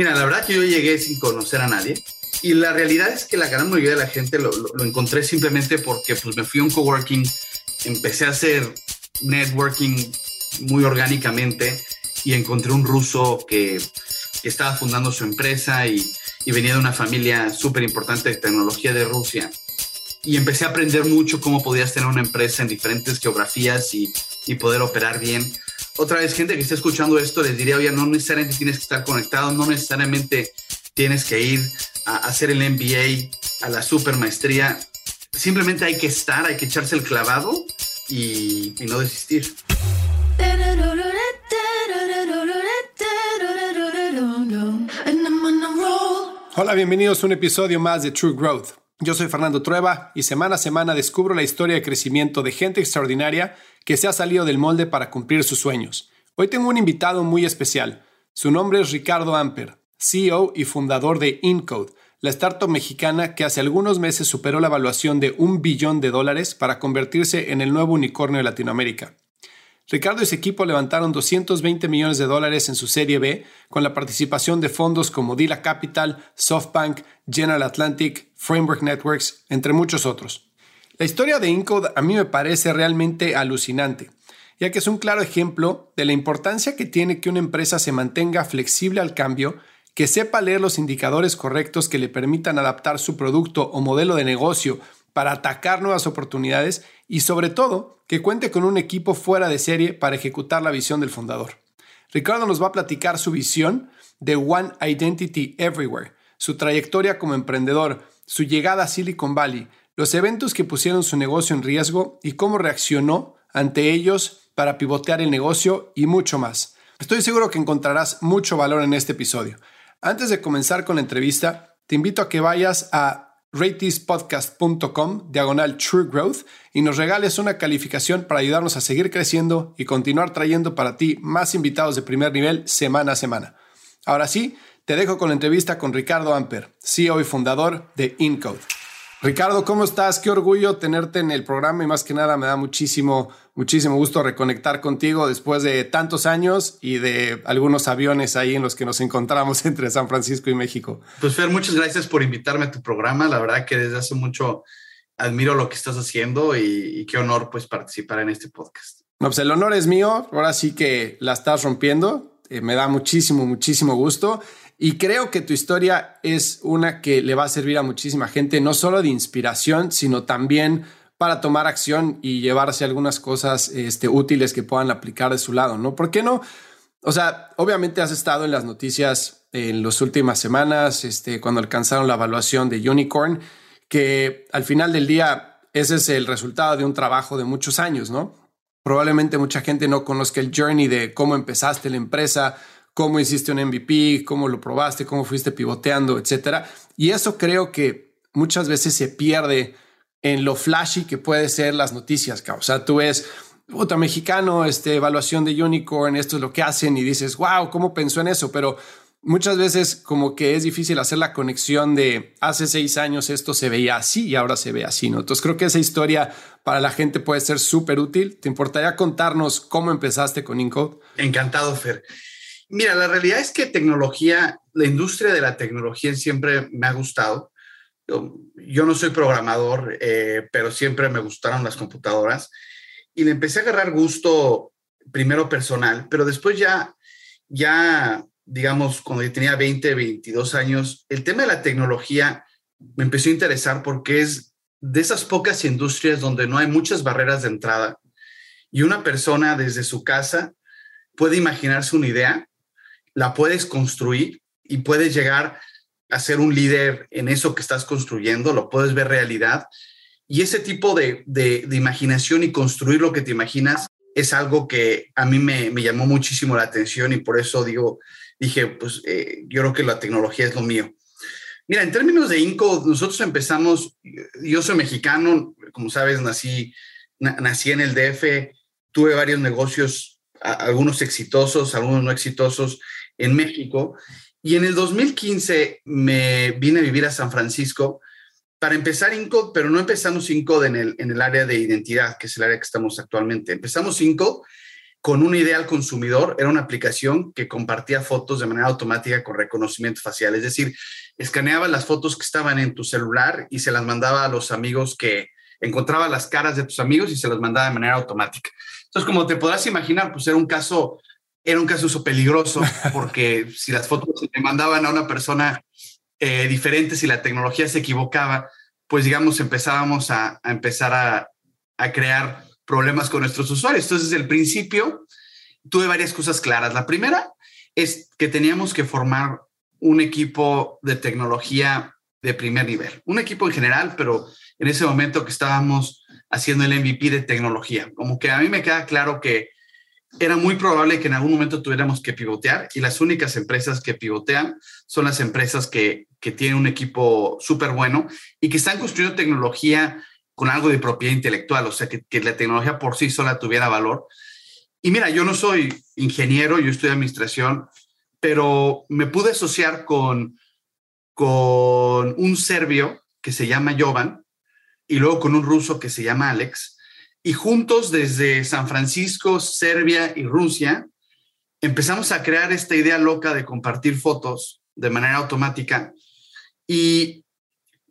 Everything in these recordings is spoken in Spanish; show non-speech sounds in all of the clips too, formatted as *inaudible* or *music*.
Mira, la verdad que yo llegué sin conocer a nadie y la realidad es que la gran mayoría de la gente lo, encontré simplemente porque pues, me fui a un coworking, empecé a hacer networking muy orgánicamente y encontré un ruso que, estaba fundando su empresa y, venía de una familia súper importante de tecnología de Rusia. Y empecé a aprender mucho cómo podías tener una empresa en diferentes geografías y, y poder operar bien otra vez, gente que está escuchando esto, les diría, oye, no necesariamente tienes que estar conectado, no necesariamente tienes que ir a hacer el MBA, a la super maestría. Simplemente hay que estar, hay que echarse el clavado y, y no desistir. Hola, bienvenidos a un episodio más de True Growth. Yo soy Fernando Trueba y semana a semana descubro la historia de crecimiento de gente extraordinaria que se ha salido del molde para cumplir sus sueños. Hoy tengo un invitado muy especial. Su nombre es Ricardo Amper, CEO y fundador de Incode, la startup mexicana que hace algunos meses superó la evaluación de un billón de dólares para convertirse en el nuevo unicornio de Latinoamérica. Ricardo y su equipo levantaron 220 millones de dólares en su serie B con la participación de fondos como Dila Capital, SoftBank, General Atlantic, Framework Networks, entre muchos otros. La historia de Incode a mí me parece realmente alucinante, ya que es un claro ejemplo de la importancia que tiene que una empresa se mantenga flexible al cambio, que sepa leer los indicadores correctos que le permitan adaptar su producto o modelo de negocio para atacar nuevas oportunidades y sobre todo que cuente con un equipo fuera de serie para ejecutar la visión del fundador. Ricardo nos va a platicar su visión de One Identity Everywhere, su trayectoria como emprendedor, su llegada a Silicon Valley, los eventos que pusieron su negocio en riesgo y cómo reaccionó ante ellos para pivotear el negocio y mucho más. Estoy seguro que encontrarás mucho valor en este episodio. Antes de comenzar con la entrevista, te invito a que vayas a rateispodcast.com diagonal True Growth y nos regales una calificación para ayudarnos a seguir creciendo y continuar trayendo para ti más invitados de primer nivel semana a semana. Ahora sí, te dejo con la entrevista con Ricardo Amper, CEO y fundador de Incode. Ricardo, ¿cómo estás? Qué orgullo tenerte en el programa y más que nada me da muchísimo, muchísimo gusto reconectar contigo después de tantos años y de algunos aviones ahí en los que nos encontramos *laughs* entre San Francisco y México. Pues Fer, muchas gracias por invitarme a tu programa. La verdad que desde hace mucho admiro lo que estás haciendo y, qué honor pues participar en este podcast. No, pues el honor es mío. Ahora sí que la estás rompiendo. Eh, me da muchísimo, muchísimo gusto. Y creo que tu historia es una que le va a servir a muchísima gente, no solo de inspiración, sino también para tomar acción y llevarse algunas cosas este, útiles que puedan aplicar de su lado, ¿no? ¿Por qué no? O sea, obviamente has estado en las noticias en las últimas semanas, este, cuando alcanzaron la evaluación de Unicorn, que al final del día ese es el resultado de un trabajo de muchos años, ¿no? Probablemente mucha gente no conozca el journey de cómo empezaste la empresa, cómo hiciste un MVP, cómo lo probaste, cómo fuiste pivoteando, etcétera. Y eso creo que muchas veces se pierde en lo flashy que puede ser las noticias. O sea, tú ves, puta mexicano, este, evaluación de Unicorn, esto es lo que hacen y dices, wow, ¿cómo pensó en eso? Pero muchas veces como que es difícil hacer la conexión de hace seis años esto se veía así y ahora se ve así, ¿no? Entonces creo que esa historia para la gente puede ser súper útil. ¿Te importaría contarnos cómo empezaste con Incode? Encantado, Fer. Mira, la realidad es que tecnología, la industria de la tecnología siempre me ha gustado. Yo, no soy programador, eh, pero siempre me gustaron las computadoras y le empecé a agarrar gusto primero personal, pero después ya, ya, digamos, cuando yo tenía 20, 22 años, el tema de la tecnología me empezó a interesar porque es de esas pocas industrias donde no hay muchas barreras de entrada y una persona desde su casa puede imaginarse una idea la puedes construir y puedes llegar a ser un líder en eso que estás construyendo, lo puedes ver realidad. Y ese tipo de, imaginación y construir lo que te imaginas es algo que a mí me, llamó muchísimo la atención y por eso digo, dije, pues eh, yo creo que la tecnología es lo mío. Mira, en términos de INCO, nosotros empezamos, yo soy mexicano, como sabes, nací, nací en el DF, tuve varios negocios, algunos exitosos, algunos no exitosos, en México. Y en el 2015 me vine a vivir a San Francisco para empezar INCOD, pero no empezamos INCOD en el, en el área de identidad, que es el área que estamos actualmente. Empezamos INCOD con una idea al consumidor. Era una aplicación que compartía fotos de manera automática con reconocimiento facial. Es decir, escaneaba las fotos que estaban en tu celular y se las mandaba a los amigos que encontraba las caras de tus amigos y se las mandaba de manera automática. Entonces, como te podrás imaginar, pues era un caso, era un caso peligroso *laughs* porque si las fotos se mandaban a una persona eh, diferente, si la tecnología se equivocaba, pues digamos, empezábamos a, a empezar a, a crear problemas con nuestros usuarios. Entonces, desde el principio, tuve varias cosas claras. La primera es que teníamos que formar un equipo de tecnología de primer nivel, un equipo en general, pero en ese momento que estábamos haciendo el MVP de tecnología, como que a mí me queda claro que era muy probable que en algún momento tuviéramos que pivotear y las únicas empresas que pivotean son las empresas que, que tienen un equipo súper bueno y que están construyendo tecnología con algo de propiedad intelectual, o sea, que, la tecnología por sí sola tuviera valor. Y mira, yo no soy ingeniero, yo estudio administración, pero me pude asociar con, con un serbio que se llama Jovan y luego con un ruso que se llama Alex. Y juntos desde San Francisco, Serbia y Rusia, empezamos a crear esta idea loca de compartir fotos de manera automática. Y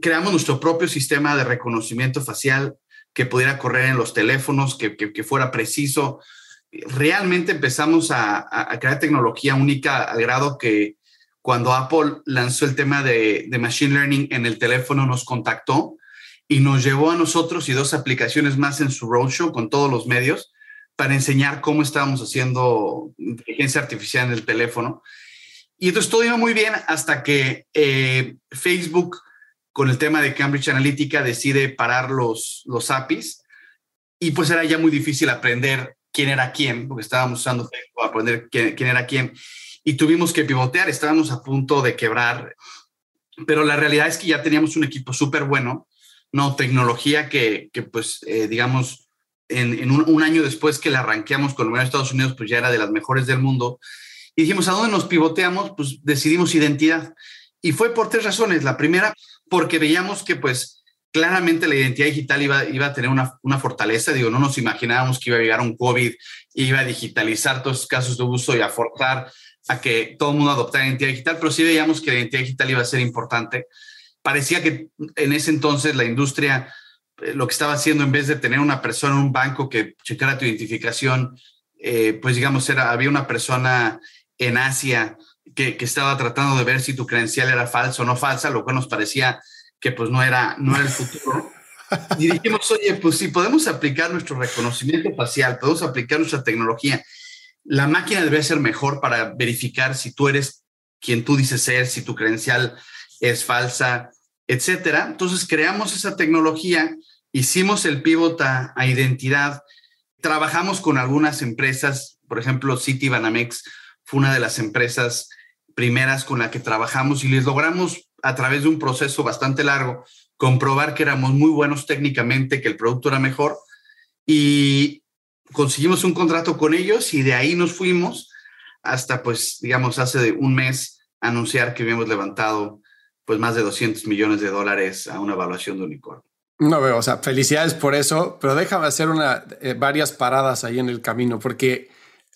creamos nuestro propio sistema de reconocimiento facial que pudiera correr en los teléfonos, que, que, fuera preciso. Realmente empezamos a, a, crear tecnología única al grado que cuando Apple lanzó el tema de, de Machine Learning en el teléfono nos contactó y nos llevó a nosotros y dos aplicaciones más en su roadshow con todos los medios para enseñar cómo estábamos haciendo inteligencia artificial en el teléfono. Y entonces todo iba muy bien hasta que eh, Facebook con el tema de Cambridge Analytica decide parar los, los APIs y pues era ya muy difícil aprender quién era quién, porque estábamos usando Facebook para aprender quién, quién era quién y tuvimos que pivotear, estábamos a punto de quebrar, pero la realidad es que ya teníamos un equipo súper bueno, no tecnología que, que pues eh, digamos en, en un, año después que la arranqueamos con los Estados Unidos, pues ya era de las mejores del mundo. Y dijimos, ¿a dónde nos pivoteamos? Pues decidimos identidad. Y fue por tres razones. La primera, porque veíamos que pues claramente la identidad digital iba, iba a tener una, una, fortaleza. Digo, no nos imaginábamos que iba a llegar un COVID, iba a digitalizar todos los casos de uso y a forzar a que todo el mundo adoptara identidad digital, pero sí veíamos que la identidad digital iba a ser importante. Parecía que en ese entonces la industria eh, lo que estaba haciendo en vez de tener una persona en un banco que checara tu identificación, eh, pues digamos, era, había una persona en Asia que, estaba tratando de ver si tu credencial era falsa o no falsa, lo cual nos parecía que pues no era, no era el futuro. Y dijimos, oye, pues si podemos aplicar nuestro reconocimiento facial, podemos aplicar nuestra tecnología, la máquina debe ser mejor para verificar si tú eres quien tú dices ser, si tu credencial es falsa, etcétera. Entonces creamos esa tecnología, hicimos el pivot a, identidad, trabajamos con algunas empresas, por ejemplo, City Banamex fue una de las empresas primeras con la que trabajamos y les logramos a través de un proceso bastante largo comprobar que éramos muy buenos técnicamente, que el producto era mejor y conseguimos un contrato con ellos y de ahí nos fuimos hasta pues digamos hace un mes anunciar que habíamos levantado pues más de 200 millones de dólares a una evaluación de unicornio. No veo, o sea, felicidades por eso, pero déjame hacer una, eh, varias paradas ahí en el camino, porque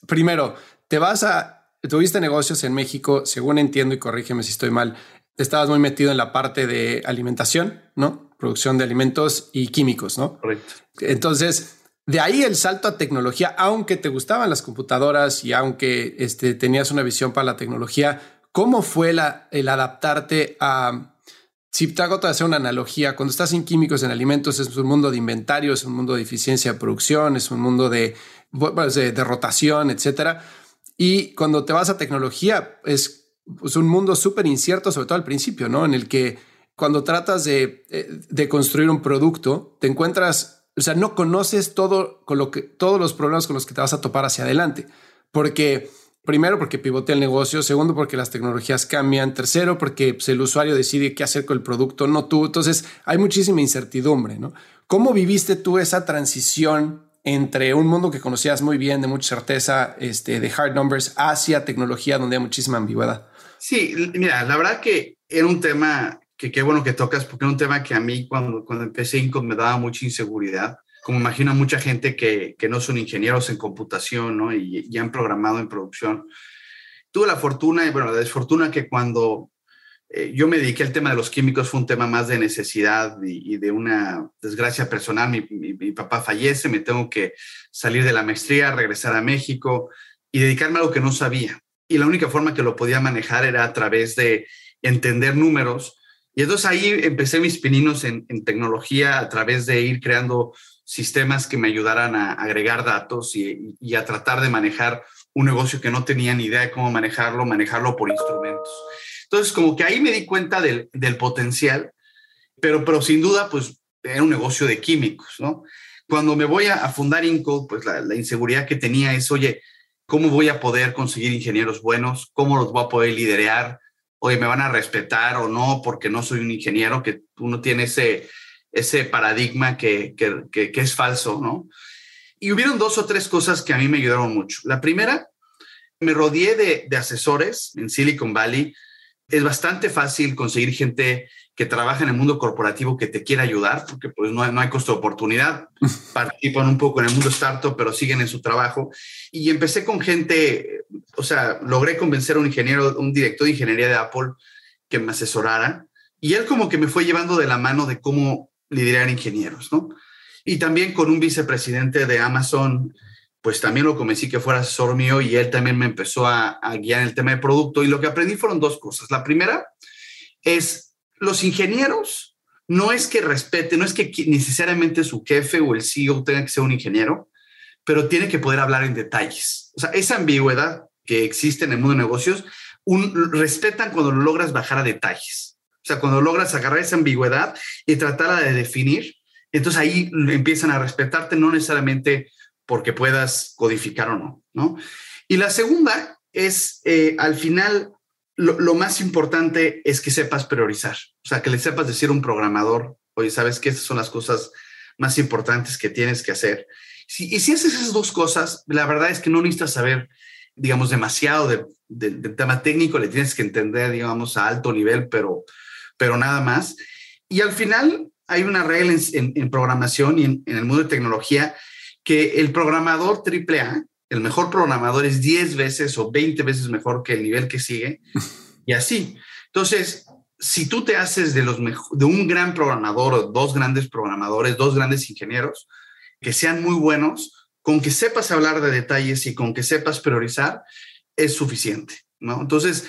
primero, te vas a tuviste negocios en México, según entiendo y corrígeme si estoy mal, estabas muy metido en la parte de alimentación, ¿no? Producción de alimentos y químicos, ¿no? Correcto. Entonces, de ahí el salto a tecnología, aunque te gustaban las computadoras y aunque este, tenías una visión para la tecnología, ¿cómo fue la, el adaptarte a... Si te hago hacer una analogía, cuando estás en químicos, en alimentos, es un mundo de inventario, es un mundo de eficiencia de producción, es un mundo de, de, de rotación, etcétera y cuando te vas a tecnología, es, un mundo súper incierto, sobre todo al principio, ¿no? En el que cuando tratas de, eh, de, construir un producto, te encuentras, o sea, no conoces todo con lo que, todos los problemas con los que te vas a topar hacia adelante. Porque, primero, porque pivotea el negocio. Segundo, porque las tecnologías cambian. Tercero, porque pues, el usuario decide qué hacer con el producto, no tú. Entonces, hay muchísima incertidumbre, ¿no? ¿Cómo viviste tú esa transición entre un mundo que conocías muy bien, de mucha certeza, este, de hard numbers, hacia tecnología donde hay muchísima ambigüedad? Sí, mira, la verdad que era un tema que qué bueno que tocas, porque era un tema que a mí cuando, cuando empecé Incom me daba mucha inseguridad, como imagino mucha gente que, que, no son ingenieros en computación, ¿no? Y ya han programado en producción. Tuve la fortuna y, bueno, la desfortuna que cuando eh, yo me dediqué al tema de los químicos, fue un tema más de necesidad y, de una desgracia personal. Mi, papá fallece, me tengo que salir de la maestría, regresar a México y dedicarme a algo que no sabía. Y la única forma que lo podía manejar era a través de entender números. Y entonces ahí empecé mis pininos en tecnología a través de ir creando sistemas que me ayudaran a agregar datos y, a tratar de manejar un negocio que no tenía ni idea de cómo manejarlo, manejarlo por instrumentos. Entonces, como que ahí me di cuenta del, del potencial, pero, pero sin duda, pues era un negocio de químicos, ¿no? Cuando me voy a, fundar Inco, pues la, la, inseguridad que tenía es, oye, ¿cómo voy a poder conseguir ingenieros buenos? ¿Cómo los voy a poder liderar? Oye, ¿me van a respetar o no? Porque no soy un ingeniero, que uno tiene ese, ese paradigma que, que, que, es falso, ¿no? Y hubieron dos o tres cosas que a mí me ayudaron mucho. La primera, me rodeé de, de asesores en Silicon Valley. Es bastante fácil conseguir gente que trabaja en el mundo corporativo que te quiera ayudar, porque pues no hay, no hay costo de oportunidad, *laughs* participan un poco en el mundo startup, pero siguen en su trabajo. Y empecé con gente, o sea, logré convencer a un ingeniero, un director de ingeniería de Apple que me asesorara, y él como que me fue llevando de la mano de cómo liderar ingenieros, ¿no? Y también con un vicepresidente de Amazon, pues también lo convencí que fuera asesor mío y él también me empezó a, a guiar en el tema de producto. Y lo que aprendí fueron dos cosas. La primera es los ingenieros no es que respete, no es que necesariamente su jefe o el CEO tenga que ser un ingeniero, pero tiene que poder hablar en detalles. O sea, esa ambigüedad que existe en el mundo de negocios, un, respetan cuando lo logras bajar a detalles. O sea, cuando logras agarrar esa ambigüedad y tratarla de definir, entonces ahí empiezan a respetarte, no necesariamente porque puedas codificar o no, ¿no? Y la segunda es, eh, al final, lo, lo, más importante es que sepas priorizar, o sea, que le sepas decir a un programador, oye, sabes que estas son las cosas más importantes que tienes que hacer. Si, y si haces esas dos cosas, la verdad es que no necesitas saber, digamos, demasiado del de, de tema técnico, le tienes que entender, digamos, a alto nivel, pero, pero nada más. Y al final hay una regla en, programación y en, en, el mundo de tecnología que el programador AAA, el mejor programador es 10 veces o 20 veces mejor que el nivel que sigue y así. Entonces, si tú te haces de, los de un gran programador o dos grandes programadores, dos grandes ingenieros, que sean muy buenos, con que sepas hablar de detalles y con que sepas priorizar, es suficiente, ¿no? Entonces,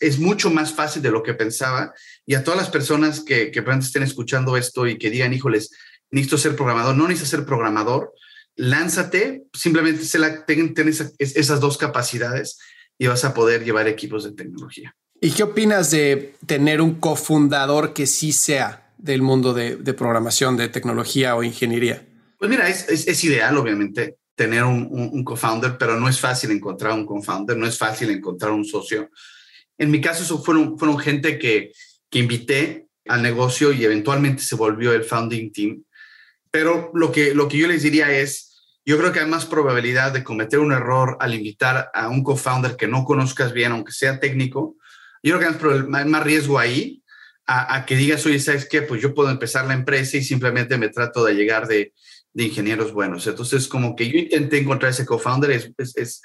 es mucho más fácil de lo que pensaba. Y a todas las personas que, que estén escuchando esto y que digan, híjoles, necesito ser programador, no necesitas ser programador, lánzate, simplemente se la, ten, ten esa, esas dos capacidades y vas a poder llevar equipos de tecnología. ¿Y qué opinas de tener un cofundador que sí sea del mundo de, de programación, de tecnología o ingeniería? Pues mira, es, es, es ideal, obviamente, tener un, un, un co-founder, pero no es fácil encontrar un co-founder, no es fácil encontrar un socio. En mi caso, eso fueron, fueron gente que, que invité al negocio y eventualmente se volvió el founding team. Pero lo que, lo que yo les diría es, yo creo que hay más probabilidad de cometer un error al invitar a un co-founder que no conozcas bien, aunque sea técnico. Yo creo que hay más riesgo ahí a, que digas, oye, ¿sabes qué? Pues yo puedo empezar la empresa y simplemente me trato de llegar de, de ingenieros buenos. Entonces, como que yo intenté encontrar ese co-founder, es,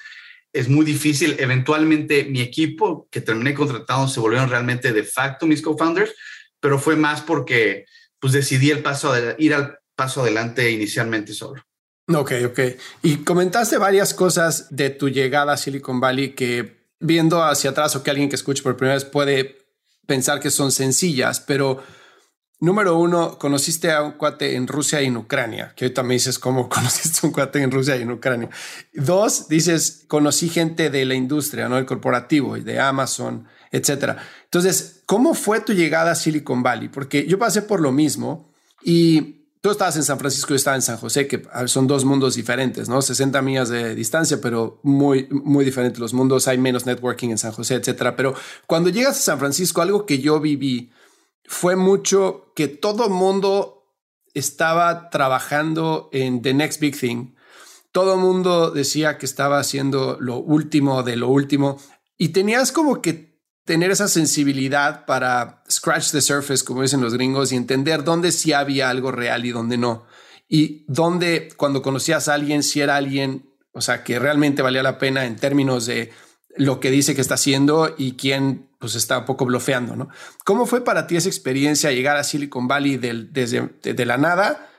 es, muy difícil. Eventualmente, mi equipo que terminé contratando se volvieron realmente de facto mis co-founders, pero fue más porque pues decidí el paso de, ir al paso adelante inicialmente solo. Ok, ok. Y comentaste varias cosas de tu llegada a Silicon Valley que viendo hacia atrás o que alguien que escuche por primera vez puede pensar que son sencillas, pero número uno, conociste a un cuate en Rusia y en Ucrania, que ahorita me dices cómo *laughs* conociste a un cuate en Rusia y en Ucrania. Dos, dices, conocí gente de la industria, ¿no? El corporativo y de Amazon, etcétera. Entonces, ¿cómo fue tu llegada a Silicon Valley? Porque yo pasé por lo mismo y tú estabas en San Francisco yo estaba en San José, que son dos mundos diferentes, ¿no? 60 millas de distancia, pero muy, muy diferentes los mundos. Hay menos networking en San José, etcétera. Pero cuando llegas a San Francisco, algo que yo viví fue mucho que todo mundo estaba trabajando en the next big thing. Todo mundo decía que estaba haciendo lo último de lo último y tenías como que tener esa sensibilidad para scratch the surface, como dicen los gringos, y entender dónde sí había algo real y dónde no. y dónde cuando conocías a alguien, si era alguien, o sea, que realmente valía la pena en términos de lo que dice que está haciendo y quién pues está un poco blofeando, ¿no? ¿Cómo fue para ti esa experiencia llegar a Silicon Valley desde de, la nada,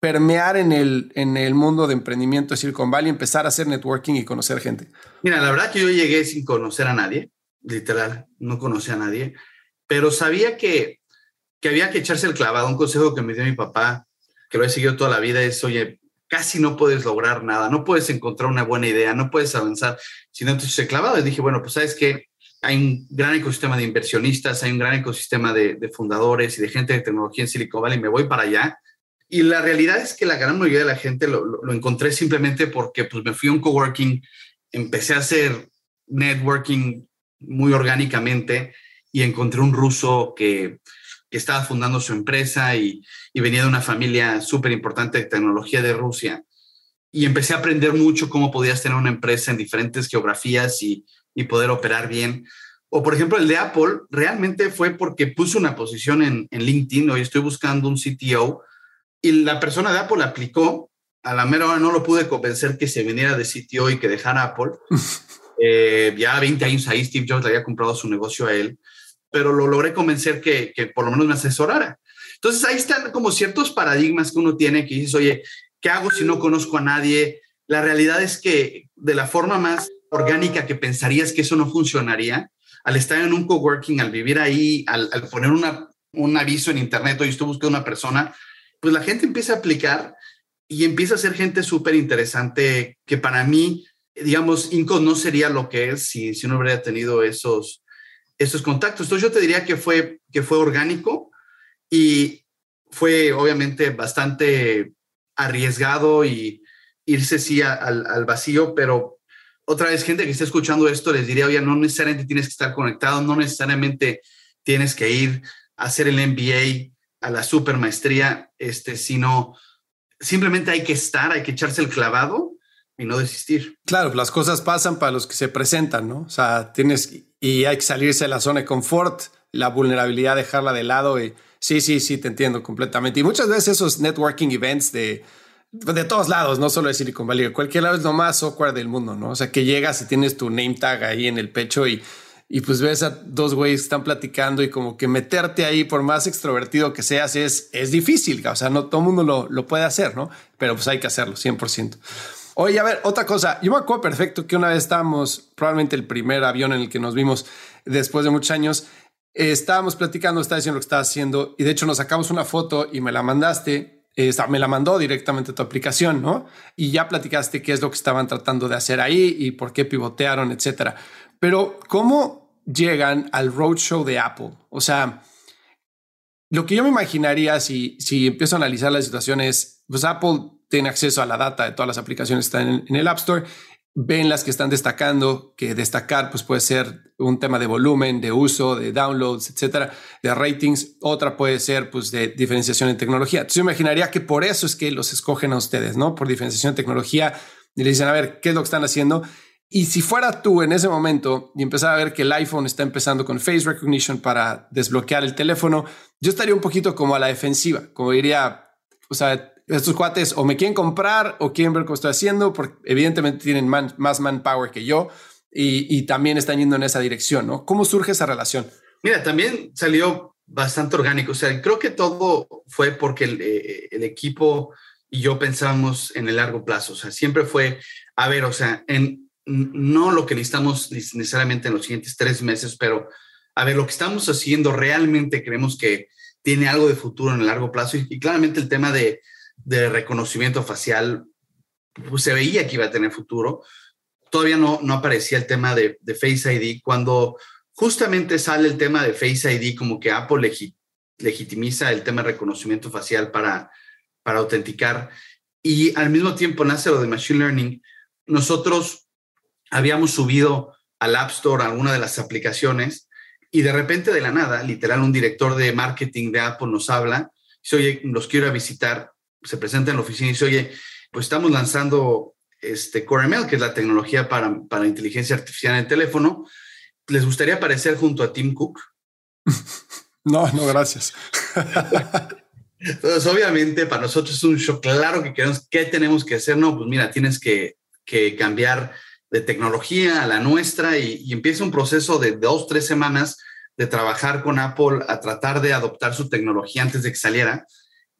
permear en el, en el mundo de emprendimiento de Silicon Valley, empezar a hacer networking y conocer gente? Mira, la verdad que yo llegué sin conocer a nadie, literal, no conocía a nadie, pero sabía que, que había que echarse el clavado. Un consejo que me dio mi papá, que lo he seguido toda la vida, es, oye, casi no puedes lograr nada, no puedes encontrar una buena idea, no puedes avanzar si no echas el clavado. Y dije, bueno, pues sabes que hay un gran ecosistema de inversionistas, hay un gran ecosistema de, fundadores y de gente de tecnología en Silicon Valley, me voy para allá. Y la realidad es que la gran mayoría de la gente lo, lo, lo encontré simplemente porque pues, me fui a un coworking, empecé a hacer networking muy orgánicamente y encontré un ruso que, que estaba fundando su empresa y, y venía de una familia súper importante de tecnología de Rusia. Y empecé a aprender mucho cómo podías tener una empresa en diferentes geografías y, y poder operar bien. O por ejemplo, el de Apple realmente fue porque puse una posición en, en LinkedIn, hoy estoy buscando un CTO y la persona de Apple aplicó, a la mera hora no lo pude convencer que se viniera de CTO y que dejara Apple. *laughs* eh, ya 20 años ahí Steve Jobs le había comprado su negocio a él, pero lo logré convencer que, por lo menos me asesorara. Entonces ahí están como ciertos paradigmas que uno tiene que dices, oye, ¿qué hago si no conozco a nadie? La realidad es que de la forma más orgánica que pensarías que eso no funcionaría, al estar en un coworking, al vivir ahí, al, poner una, un aviso en internet, hoy estoy buscando una persona, pues la gente empieza a aplicar y empieza a ser gente súper interesante que para mí, digamos, Inco no sería lo que es si, si no hubiera tenido esos, esos contactos. Entonces yo te diría que fue, que fue orgánico y fue obviamente bastante arriesgado y irse sí al, al vacío, pero otra vez, gente que está escuchando esto, les diría, oye, no necesariamente tienes que estar conectado, no necesariamente tienes que ir a hacer el MBA, a la super maestría, este, sino simplemente hay que estar, hay que echarse el clavado y no desistir. Claro, las cosas pasan para los que se presentan, ¿no? O sea, tienes y hay que salirse de la zona de confort, la vulnerabilidad, dejarla de lado y sí, sí, sí, te entiendo completamente. Y muchas veces esos networking events de de todos lados, no solo de Silicon Valley, cualquier lado es lo más awkward del mundo, ¿no? O sea, que llegas y tienes tu name tag ahí en el pecho y, y pues ves a dos güeyes que están platicando y como que meterte ahí, por más extrovertido que seas, es, es difícil. O sea, no todo el mundo lo, lo puede hacer, ¿no? Pero pues hay que hacerlo, 100%. Oye, a ver, otra cosa. Yo me acuerdo perfecto que una vez estábamos, probablemente el primer avión en el que nos vimos después de muchos años, eh, estábamos platicando, estaba diciendo lo que estaba haciendo y de hecho nos sacamos una foto y me la mandaste eh, me la mandó directamente a tu aplicación, ¿no? Y ya platicaste qué es lo que estaban tratando de hacer ahí y por qué pivotearon, etcétera. Pero, ¿cómo llegan al roadshow de Apple? O sea, lo que yo me imaginaría si, si empiezo a analizar la situación es, pues Apple tiene acceso a la data de todas las aplicaciones que están en, en el App Store ven las que están destacando, que destacar pues puede ser un tema de volumen, de uso, de downloads, etcétera, de ratings. Otra puede ser pues de diferenciación en tecnología. Entonces yo imaginaría que por eso es que los escogen a ustedes, ¿no? Por diferenciación en tecnología y le dicen, a ver, ¿qué es lo que están haciendo? Y si fuera tú en ese momento y empezar a ver que el iPhone está empezando con face recognition para desbloquear el teléfono, yo estaría un poquito como a la defensiva, como diría, o sea, estos cuates o me quieren comprar o quieren ver cómo estoy haciendo, porque evidentemente tienen más manpower que yo y, y, también están yendo en esa dirección, ¿no? ¿Cómo surge esa relación? Mira, también salió bastante orgánico, o sea, creo que todo fue porque el, eh, el equipo y yo pensábamos en el largo plazo, o sea, siempre fue, a ver, o sea, en no lo que necesitamos necesariamente en los siguientes tres meses, pero a ver, lo que estamos haciendo realmente creemos que tiene algo de futuro en el largo plazo y, y claramente el tema de, de reconocimiento facial pues, se veía que iba a tener futuro. Todavía no, no aparecía el tema de, de, Face ID. Cuando justamente sale el tema de Face ID, como que Apple legi legitimiza el tema de reconocimiento facial para, para autenticar y al mismo tiempo nace lo de Machine Learning, nosotros habíamos subido al App Store alguna de las aplicaciones y de repente de la nada, literal, un director de marketing de Apple nos habla, dice, oye, los quiero visitar se presenta en la oficina y dice, oye, pues estamos lanzando este CoreML, que es la tecnología para, para inteligencia artificial en el teléfono. ¿Les gustaría aparecer junto a Tim Cook? *laughs* No, no, gracias. Pues obviamente para nosotros es un shock. Claro que queremos, ¿qué tenemos que hacer? No, pues mira, tienes que, que cambiar de tecnología a la nuestra y, y, empieza un proceso de dos, tres semanas de trabajar con Apple a tratar de adoptar su tecnología antes de que saliera.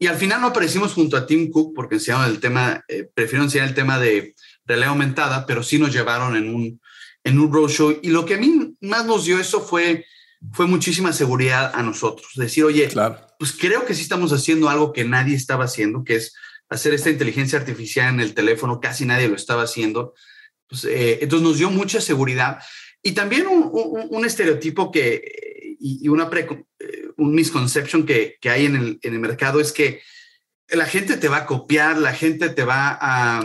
Y al final no aparecimos junto a Tim Cook porque enseñaron el tema, eh, prefirieron enseñar el tema de realidad aumentada, pero sí nos llevaron en un, en un roadshow. Y lo que a mí más nos dio eso fue, fue muchísima seguridad a nosotros. Decir, oye, claro. pues creo que sí estamos haciendo algo que nadie estaba haciendo, que es hacer esta inteligencia artificial en el teléfono. Casi nadie lo estaba haciendo. Pues, eh, entonces nos dio mucha seguridad. Y también un, un, un estereotipo que, y, una pre, un misconception que, que hay en el, en el, mercado es que la gente te va a copiar, la gente te va a,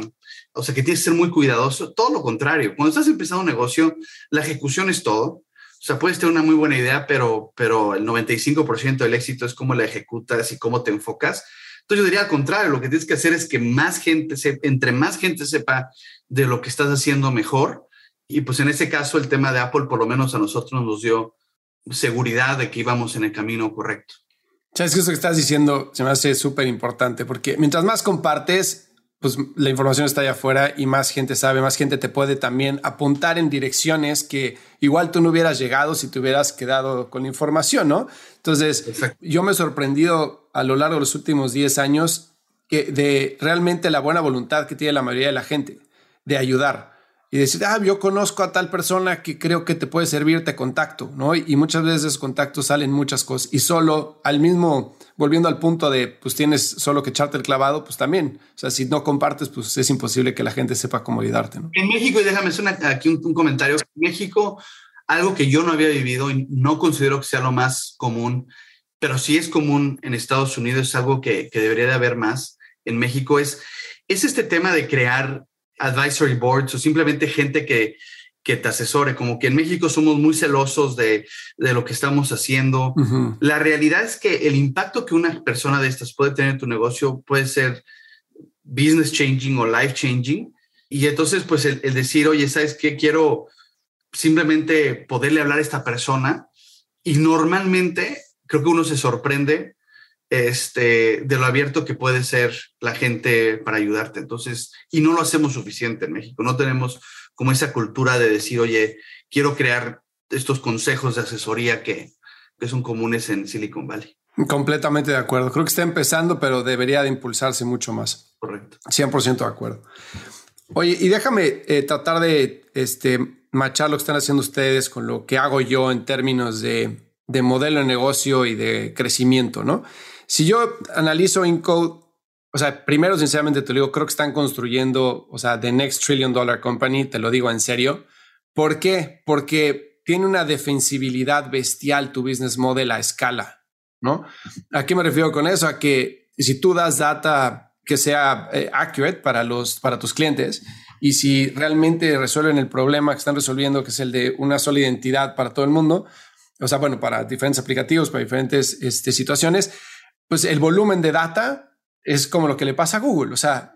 o sea, que tienes que ser muy cuidadoso. Todo lo contrario, cuando estás empezando un negocio, la ejecución es todo. O sea, puedes tener una muy buena idea, pero, pero el 95% del éxito es cómo la ejecutas y cómo te enfocas. Entonces yo diría al contrario, lo que tienes que hacer es que más gente, se, entre más gente sepa de lo que estás haciendo mejor. Y pues en ese caso el tema de Apple por lo menos a nosotros nos dio seguridad de que íbamos en el camino correcto. Sabes que eso que estás diciendo se me hace súper importante porque mientras más compartes, pues la información está allá afuera y más gente sabe, más gente te puede también apuntar en direcciones que igual tú no hubieras llegado si te hubieras quedado con la información, ¿no? Entonces, yo me he sorprendido a lo largo de los últimos 10 años que de realmente la buena voluntad que tiene la mayoría de la gente de ayudar y decir, ah, yo conozco a tal persona que creo que te puede servir, te contacto, ¿no? Y muchas veces contactos salen muchas cosas y solo al mismo, volviendo al punto de, pues tienes solo que echarte el clavado, pues también, o sea, si no compartes, pues es imposible que la gente sepa cómo ayudarte, ¿no? En México, y déjame hacer aquí un, un comentario, en México, algo que yo no había vivido y no considero que sea lo más común, pero sí es común en Estados Unidos, es algo que, que debería de haber más en México, es, es este tema de crear advisory boards o simplemente gente que, que te asesore, como que en México somos muy celosos de, de lo que estamos haciendo. Uh -huh. La realidad es que el impacto que una persona de estas puede tener en tu negocio puede ser business changing o life changing. Y entonces, pues el, el decir, oye, ¿sabes qué? Quiero simplemente poderle hablar a esta persona. Y normalmente creo que uno se sorprende este, de lo abierto que puede ser la gente para ayudarte. Entonces, y no lo hacemos suficiente en México. No tenemos como esa cultura de decir, oye, quiero crear estos consejos de asesoría que, que son comunes en Silicon Valley. Completamente de acuerdo. Creo que está empezando, pero debería de impulsarse mucho más. Correcto. 100% de acuerdo. Oye, y déjame eh, tratar de este, machar lo que están haciendo ustedes con lo que hago yo en términos de, de modelo de negocio y de crecimiento, ¿no? Si yo analizo Encode, o sea, primero, sinceramente te lo digo, creo que están construyendo, o sea, The Next Trillion Dollar Company, te lo digo en serio. ¿Por qué? Porque tiene una defensibilidad bestial tu business model a escala, ¿no? ¿A qué me refiero con eso? A que si tú das data que sea eh, accurate para, los, para tus clientes y si realmente resuelven el problema que están resolviendo, que es el de una sola identidad para todo el mundo, o sea, bueno, para diferentes aplicativos, para diferentes este, situaciones, pues el volumen de data es como lo que le pasa a Google. O sea,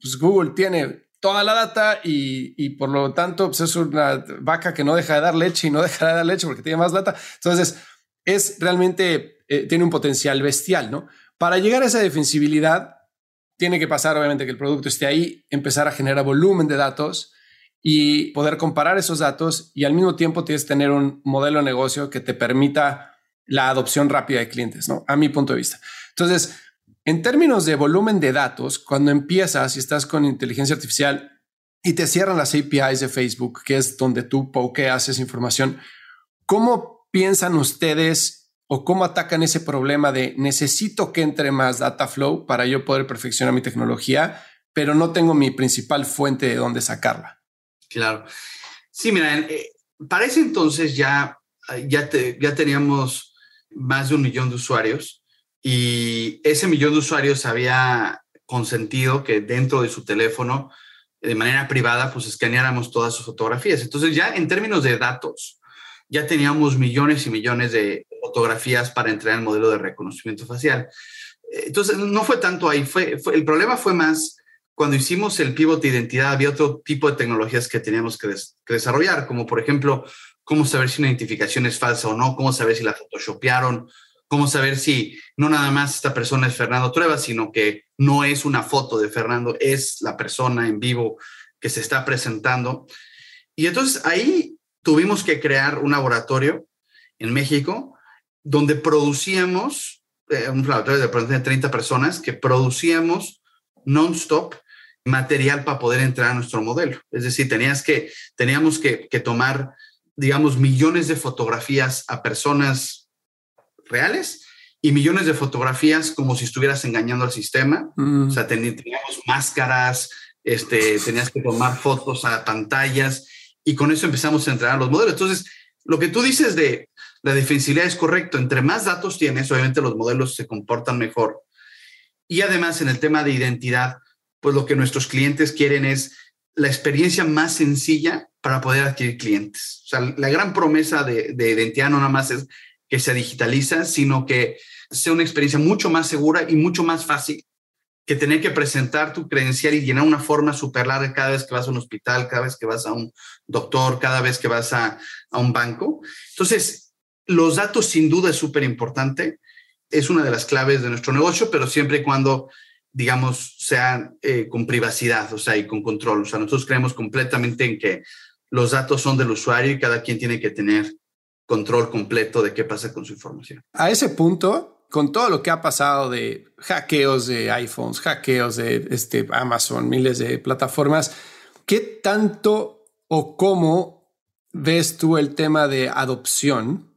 pues Google tiene toda la data y, y, por lo tanto pues es una vaca que no deja de dar leche y no *laughs* deja de dar leche porque tiene más data. Entonces, es realmente, eh, tiene un potencial bestial, ¿no? Para llegar a esa defensibilidad, tiene que pasar, obviamente, que el producto esté ahí, empezar a generar volumen de datos y poder comparar esos datos y al mismo tiempo tienes que tener un modelo de negocio que te permita la adopción rápida de clientes, ¿no? A mi punto de vista. Entonces, en términos de volumen de datos, cuando empiezas y estás con inteligencia artificial y te cierran las APIs de Facebook, que es donde tú pokeas esa información, ¿cómo piensan ustedes o cómo atacan ese problema de necesito que entre más data flow para yo poder perfeccionar mi tecnología, pero no tengo mi principal fuente de dónde sacarla? Claro. Sí, mira, eh, para ese entonces ya, ya, ya teníamos más de un millón de usuarios y ese millón de usuarios había consentido que dentro de su teléfono, de manera privada, pues escaneáramos todas sus fotografías. Entonces ya en términos de datos, ya teníamos millones y millones de fotografías para entrenar el modelo de reconocimiento facial. Entonces no fue tanto ahí, fue, el problema fue más cuando hicimos el pivot de identidad, había otro tipo de tecnologías que teníamos que, desarrollar, como por ejemplo, cómo saber si una identificación es falsa o no, cómo saber si la photoshopearon, cómo saber si no nada más esta persona es Fernando Trueba, sino que no es una foto de Fernando, es la persona en vivo que se está presentando. Y entonces ahí tuvimos que crear un laboratorio en México donde producíamos, eh, un laboratorio de 30 personas, que producíamos non-stop material para poder entrar a nuestro modelo. Es decir, tenías que, teníamos que, que tomar, digamos, millones de fotografías a personas reales y millones de fotografías como si estuvieras engañando al sistema. Mm. O sea, teníamos máscaras, este, tenías que tomar fotos a pantallas y con eso empezamos a entrenar los modelos. Entonces, lo que tú dices de la defensibilidad es correcto. Entre más datos tienes, obviamente los modelos se comportan mejor. Y además, en el tema de identidad, pues lo que nuestros clientes quieren es la experiencia más sencilla para poder adquirir clientes. O sea, la gran promesa de, de identidad no nada más es que se digitaliza, sino que sea una experiencia mucho más segura y mucho más fácil que tener que presentar tu credencial y llenar una forma súper larga cada vez que vas a un hospital, cada vez que vas a un doctor, cada vez que vas a, a un banco. Entonces, los datos sin duda es súper importante. Es una de las claves de nuestro negocio, pero siempre y cuando, digamos, sean eh, con privacidad, o sea, y con control. O sea, nosotros creemos completamente en que los datos son del usuario y cada quien tiene que tener control completo de qué pasa con su información. A ese punto, con todo lo que ha pasado de hackeos de iPhones, hackeos de este, Amazon, miles de plataformas, ¿qué tanto o cómo ves tú el tema de adopción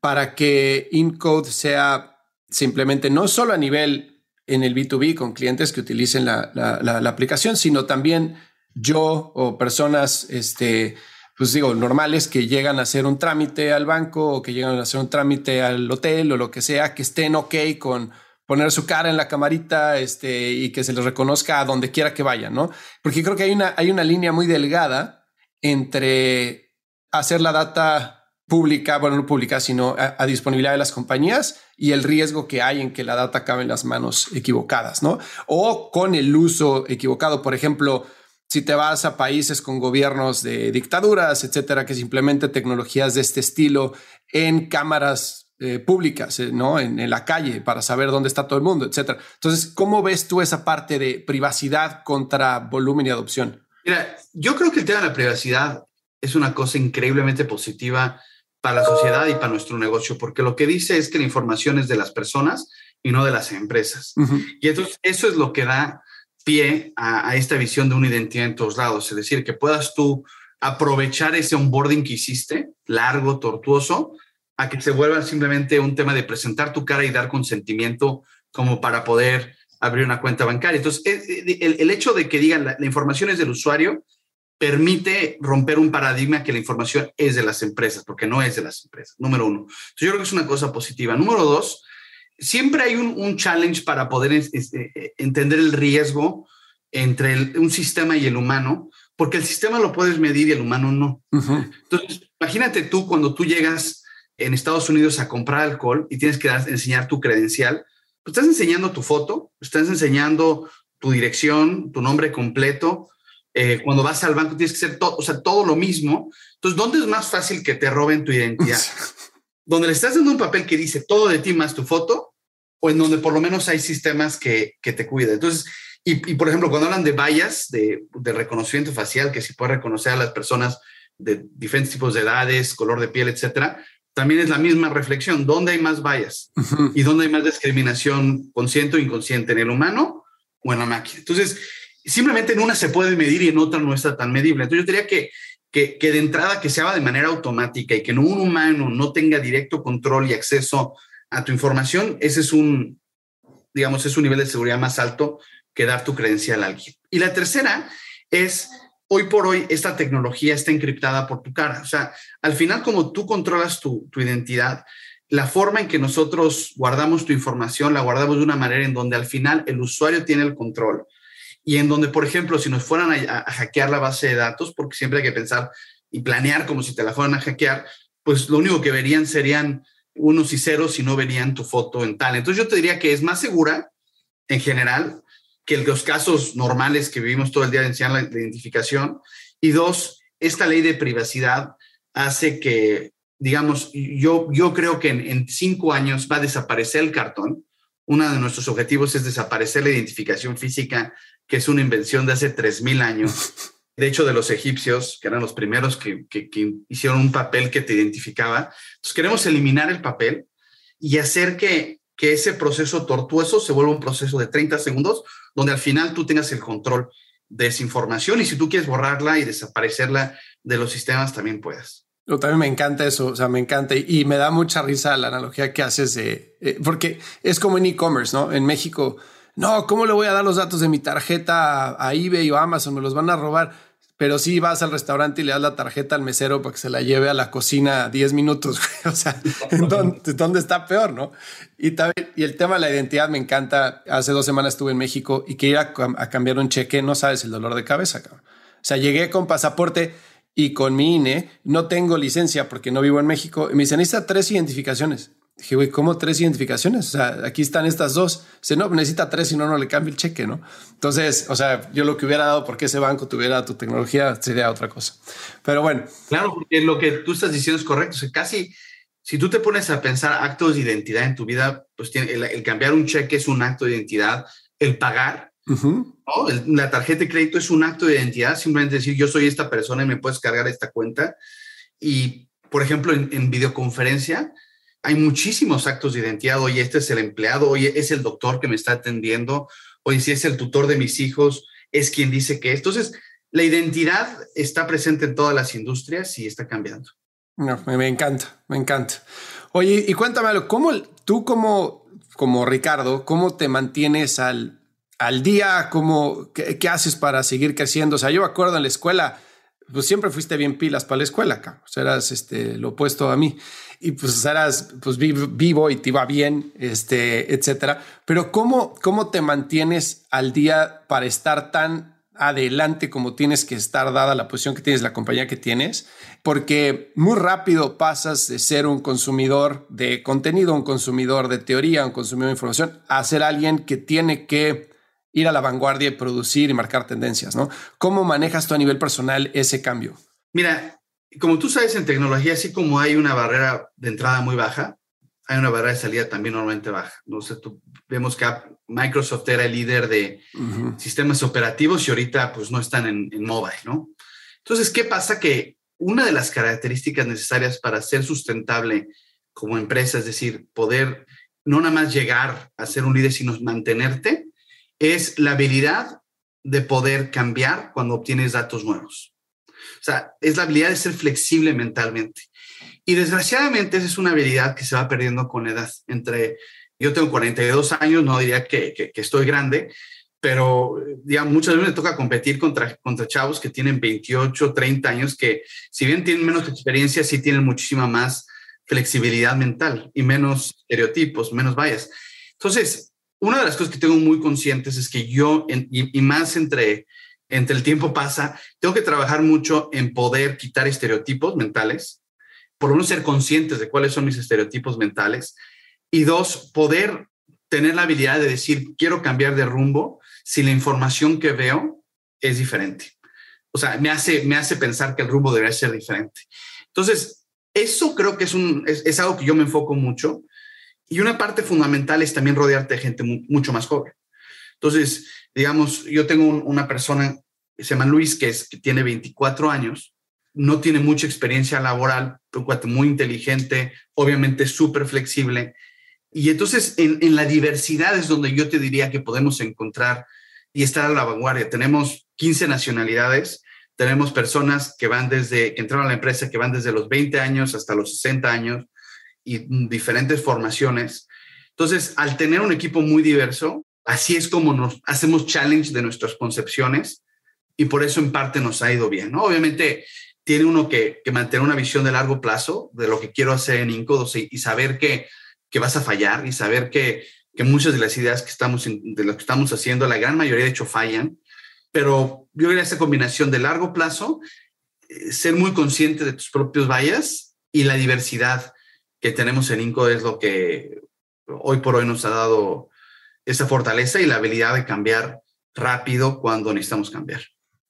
para que Incode sea simplemente no solo a nivel en el B2B con clientes que utilicen la, la aplicación, sino también yo o personas este, pues digo, normales que llegan a hacer un trámite al banco o que llegan a hacer un trámite al hotel o lo que sea, que estén ok con poner su cara en la camarita este, y que se les reconozca a donde quiera que vayan, ¿no? Porque creo que hay una, hay una línea muy delgada entre hacer la data pública, bueno, no pública, sino a, a, disponibilidad de las compañías y el riesgo que hay en que la data acabe en las manos equivocadas, ¿no? O con el uso equivocado. Por ejemplo, si te vas a países con gobiernos de dictaduras, etcétera, que simplemente tecnologías de este estilo en cámaras eh, públicas, eh, ¿no? En, en, la calle para saber dónde está todo el mundo, etcétera. Entonces, ¿cómo ves tú esa parte de privacidad contra volumen y adopción? Mira, yo creo que el tema de la privacidad es una cosa increíblemente positiva para la sociedad y para nuestro negocio, porque lo que dice es que la información es de las personas y no de las empresas. Uh -huh. Y entonces eso es lo que da pie a, esta visión de una identidad en todos lados, es decir, que puedas tú aprovechar ese onboarding que hiciste, largo, tortuoso, a que se vuelva simplemente un tema de presentar tu cara y dar consentimiento como para poder abrir una cuenta bancaria. Entonces, el, el hecho de que digan la, la, información es del usuario permite romper un paradigma que la información es de las empresas, porque no es de las empresas, número uno. Entonces, yo creo que es una cosa positiva. Número dos, siempre hay un, un challenge para poder este, entender el riesgo entre el, un sistema y el humano, porque el sistema lo puedes medir y el humano no. Uh -huh. Entonces, imagínate tú cuando tú llegas en Estados Unidos a comprar alcohol y tienes que dar, enseñar tu credencial, pues estás enseñando tu foto, estás enseñando tu dirección, tu nombre completo. Eh, cuando vas al banco tienes que hacer todo, o sea, todo lo mismo. Entonces, ¿dónde es más fácil que te roben tu identidad? *laughs* donde le estás dando un papel que dice todo de ti más tu foto, o en donde por lo menos hay sistemas que, que te cuidan. Entonces, y, y, por ejemplo, cuando hablan de vallas, de, de, reconocimiento facial, que si puede reconocer a las personas de diferentes tipos de edades, color de piel, etcétera, también es la misma reflexión. ¿Dónde hay más vallas? Uh -huh. ¿Y dónde hay más discriminación consciente o inconsciente? ¿En el humano o en la máquina? Entonces, simplemente en una se puede medir y en otra no está tan medible. Entonces, yo diría que que, que, de entrada que se haga de manera automática y que no un humano no tenga directo control y acceso a tu información, ese es un, digamos, es un nivel de seguridad más alto que dar tu credencial a alguien. Y la tercera es, hoy por hoy, esta tecnología está encriptada por tu cara. O sea, al final, como tú controlas tu, tu identidad, la forma en que nosotros guardamos tu información, la guardamos de una manera en donde al final el usuario tiene el control y en donde, por ejemplo, si nos fueran a, a, hackear la base de datos, porque siempre hay que pensar y planear como si te la fueran a hackear, pues lo único que verían serían unos y ceros y no verían tu foto en tal. Entonces yo te diría que es más segura en general que los casos normales que vivimos todo el día la, la identificación. Y dos, esta ley de privacidad hace que digamos, yo, yo creo que en, cinco años va a desaparecer el cartón. Uno de nuestros objetivos es desaparecer la identificación física, que es una invención de hace 3.000 años. *laughs* De hecho, de los egipcios, que eran los primeros que, hicieron un papel que te identificaba. Entonces, queremos eliminar el papel y hacer que, que ese proceso tortuoso se vuelva un proceso de 30 segundos, donde al final tú tengas el control de esa información y si tú quieres borrarla y desaparecerla de los sistemas, también puedas. Yo también me encanta eso, o sea, me encanta y, me da mucha risa la analogía que haces de, eh, porque es como en e-commerce, ¿no? En México, no, ¿cómo le voy a dar los datos de mi tarjeta a, eBay o Amazon? Me los van a robar pero si vas al restaurante y le das la tarjeta al mesero para que se la lleve a la cocina 10 minutos. *laughs* o sea, ¿dónde, está peor, no? Y, también, y el tema de la identidad me encanta. Hace dos semanas estuve en México y quería a, cambiar un cheque. No sabes el dolor de cabeza. Cabrón. O sea, llegué con pasaporte y con mi INE. No tengo licencia porque no vivo en México. Y me dicen, necesita tres identificaciones. Dije, güey, ¿cómo tres identificaciones? O sea, aquí están estas dos. Dice, no, necesita tres, si no, no le cambia el cheque, ¿no? Entonces, o sea, yo lo que hubiera dado porque ese banco tuviera tu tecnología sería otra cosa. Pero bueno. Claro, porque lo que tú estás diciendo es correcto. O sea, casi, si tú te pones a pensar actos de identidad en tu vida, pues tiene, el, cambiar un cheque es un acto de identidad. El pagar, la tarjeta de crédito es un acto de identidad. Simplemente decir, yo soy esta persona y me puedes cargar esta cuenta. Y, por ejemplo, en, en videoconferencia, hay muchísimos actos de identidad. Oye, este es el empleado, oye, es el doctor que me está atendiendo, oye, si es el tutor de mis hijos, es quien dice que. Entonces, la identidad está presente en todas las industrias y está cambiando. No, me, encanta, me encanta. Oye, y cuéntame, ¿cómo tú como, como Ricardo, cómo te mantienes al, al día? ¿Cómo, qué, haces para seguir creciendo? O sea, yo me acuerdo en la escuela, pues siempre fuiste bien pilas para la escuela, acá. O sea, eras este, lo opuesto a mí y pues eras pues vivo y te iba bien, este, etcétera. Pero ¿cómo, cómo te mantienes al día para estar tan adelante como tienes que estar dada la posición que tienes, la compañía que tienes? Porque muy rápido pasas de ser un consumidor de contenido, un consumidor de teoría, un consumidor de información, a ser alguien que tiene que ir a la vanguardia y producir y marcar tendencias, ¿no? ¿Cómo manejas tú a nivel personal ese cambio? Mira, como tú sabes, en tecnología, así como hay una barrera de entrada muy baja, hay una barrera de salida también normalmente baja. ¿no? sé, tú, vemos que Microsoft era el líder de sistemas operativos y ahorita pues no están en, en mobile, ¿no? Entonces, ¿qué pasa? Que una de las características necesarias para ser sustentable como empresa, es decir, poder no nada más llegar a ser un líder, sino mantenerte, es la habilidad de poder cambiar cuando obtienes datos nuevos. O sea, es la habilidad de ser flexible mentalmente. Y desgraciadamente esa es una habilidad que se va perdiendo con edad. Entre, yo tengo 42 años, no diría que, que, estoy grande, pero digamos, muchas veces me toca competir contra, contra chavos que tienen 28, 30 años, que si bien tienen menos experiencia, sí tienen muchísima más flexibilidad mental y menos estereotipos, menos vallas. Entonces, una de las cosas que tengo muy conscientes es que yo, y, y más entre entre el tiempo pasa, tengo que trabajar mucho en poder quitar estereotipos mentales, por uno ser conscientes de cuáles son mis estereotipos mentales y dos, poder tener la habilidad de decir, quiero cambiar de rumbo si la información que veo es diferente. O sea, me hace, me hace pensar que el rumbo debería ser diferente. Entonces, eso creo que es, un, es, algo que yo me enfoco mucho. Y una parte fundamental es también rodearte de gente mucho más joven. Entonces, digamos, yo tengo una persona se llama Luis, que, es, que tiene 24 años, no tiene mucha experiencia laboral, cuate muy inteligente, obviamente súper flexible. Y entonces en, en, la diversidad es donde yo te diría que podemos encontrar y estar a la vanguardia. Tenemos 15 nacionalidades, tenemos personas que van desde, que entraron a la empresa, que van desde los 20 años hasta los 60 años y diferentes formaciones. Entonces, al tener un equipo muy diverso, así es como nos hacemos challenge de nuestras concepciones y por eso en parte nos ha ido bien, ¿no? Obviamente tiene uno que, que mantener una visión de largo plazo de lo que quiero hacer en Inco y, saber que, que, vas a fallar y saber que, que muchas de las ideas que estamos, de lo que estamos haciendo, la gran mayoría de hecho fallan, pero yo que esa combinación de largo plazo, eh, ser muy consciente de tus propios vallas y la diversidad que tenemos en Inco es lo que hoy por hoy nos ha dado esa fortaleza y la habilidad de cambiar rápido cuando necesitamos cambiar.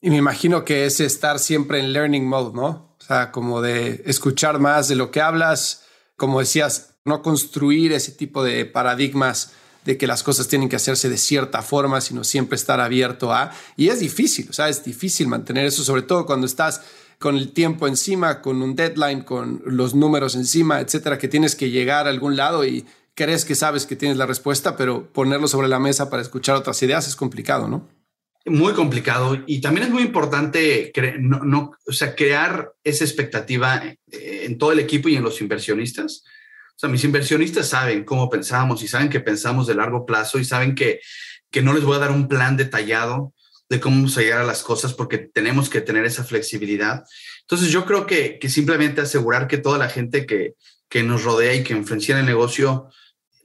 Y me imagino que es estar siempre en learning mode, ¿no? O sea, como de escuchar más de lo que hablas, como decías, no construir ese tipo de paradigmas de que las cosas tienen que hacerse de cierta forma, sino siempre estar abierto a... Y es difícil, o sea, es difícil mantener eso, sobre todo cuando estás con el tiempo encima, con un deadline, con los números encima, etcétera, que tienes que llegar a algún lado y crees que sabes que tienes la respuesta, pero ponerlo sobre la mesa para escuchar otras ideas es complicado, ¿no? Muy complicado y también es muy importante no, o sea, crear esa expectativa eh, en todo el equipo y en los inversionistas. O sea, mis inversionistas saben cómo pensamos y saben que pensamos de largo plazo y saben que, que no les voy a dar un plan detallado de cómo vamos a llegar a las cosas porque tenemos que tener esa flexibilidad. Entonces yo creo que, que simplemente asegurar que toda la gente que, que nos rodea y que influencia el negocio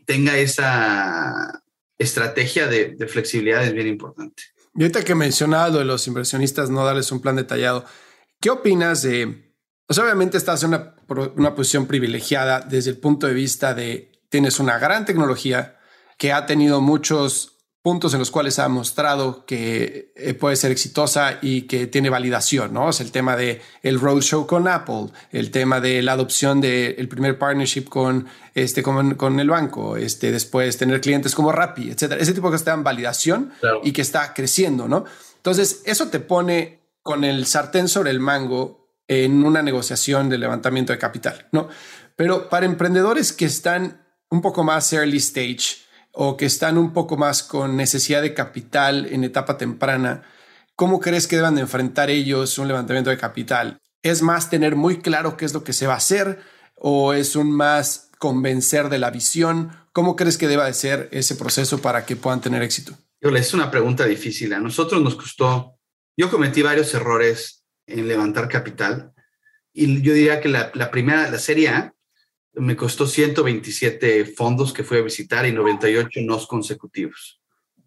tenga esa estrategia de, de flexibilidad es bien importante. Y ahorita que mencionabas lo de los inversionistas, no darles un plan detallado, ¿qué opinas de, pues obviamente estás en una, una posición privilegiada desde el punto de vista de tienes una gran tecnología que ha tenido muchos puntos en los cuales ha mostrado que eh, puede ser exitosa y que tiene validación, ¿no? Es el tema de el roadshow con Apple, el tema de la adopción del primer partnership con, este, con, con, el banco, este, después tener clientes como Rappi, etcétera. Ese tipo de te dan validación y que está creciendo, ¿no? Entonces, eso te pone con el sartén sobre el mango en una negociación de levantamiento de capital, ¿no? Pero para emprendedores que están un poco más early stage, o que están un poco más con necesidad de capital en etapa temprana, ¿cómo crees que deban de enfrentar ellos un levantamiento de capital? ¿Es más tener muy claro qué es lo que se va a hacer o es un más convencer de la visión? ¿Cómo crees que deba de ser ese proceso para que puedan tener éxito? Es una pregunta difícil. A nosotros nos costó, yo cometí varios errores en levantar capital y yo diría que la, primera, la serie A, me costó 127 fondos que fui a visitar y 98 no consecutivos.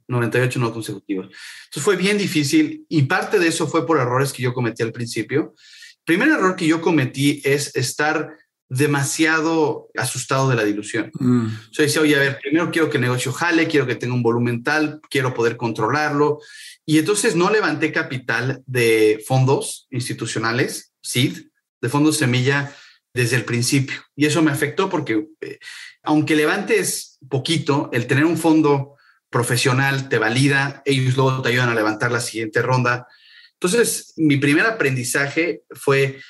98 no consecutivos. Entonces fue bien difícil y parte de eso fue por errores que yo cometí al principio. El primer error que yo cometí es estar demasiado asustado de la dilución. Mm. O sea, decía, oye, a ver, primero quiero que el negocio jale, quiero que tenga un volumen tal, quiero poder controlarlo. Y entonces no levanté capital de fondos institucionales, SID, de fondos semilla desde el principio. Y eso me afectó porque eh, aunque levantes poquito, el tener un fondo profesional te valida, ellos luego te ayudan a levantar la siguiente ronda. Entonces, mi primer aprendizaje fue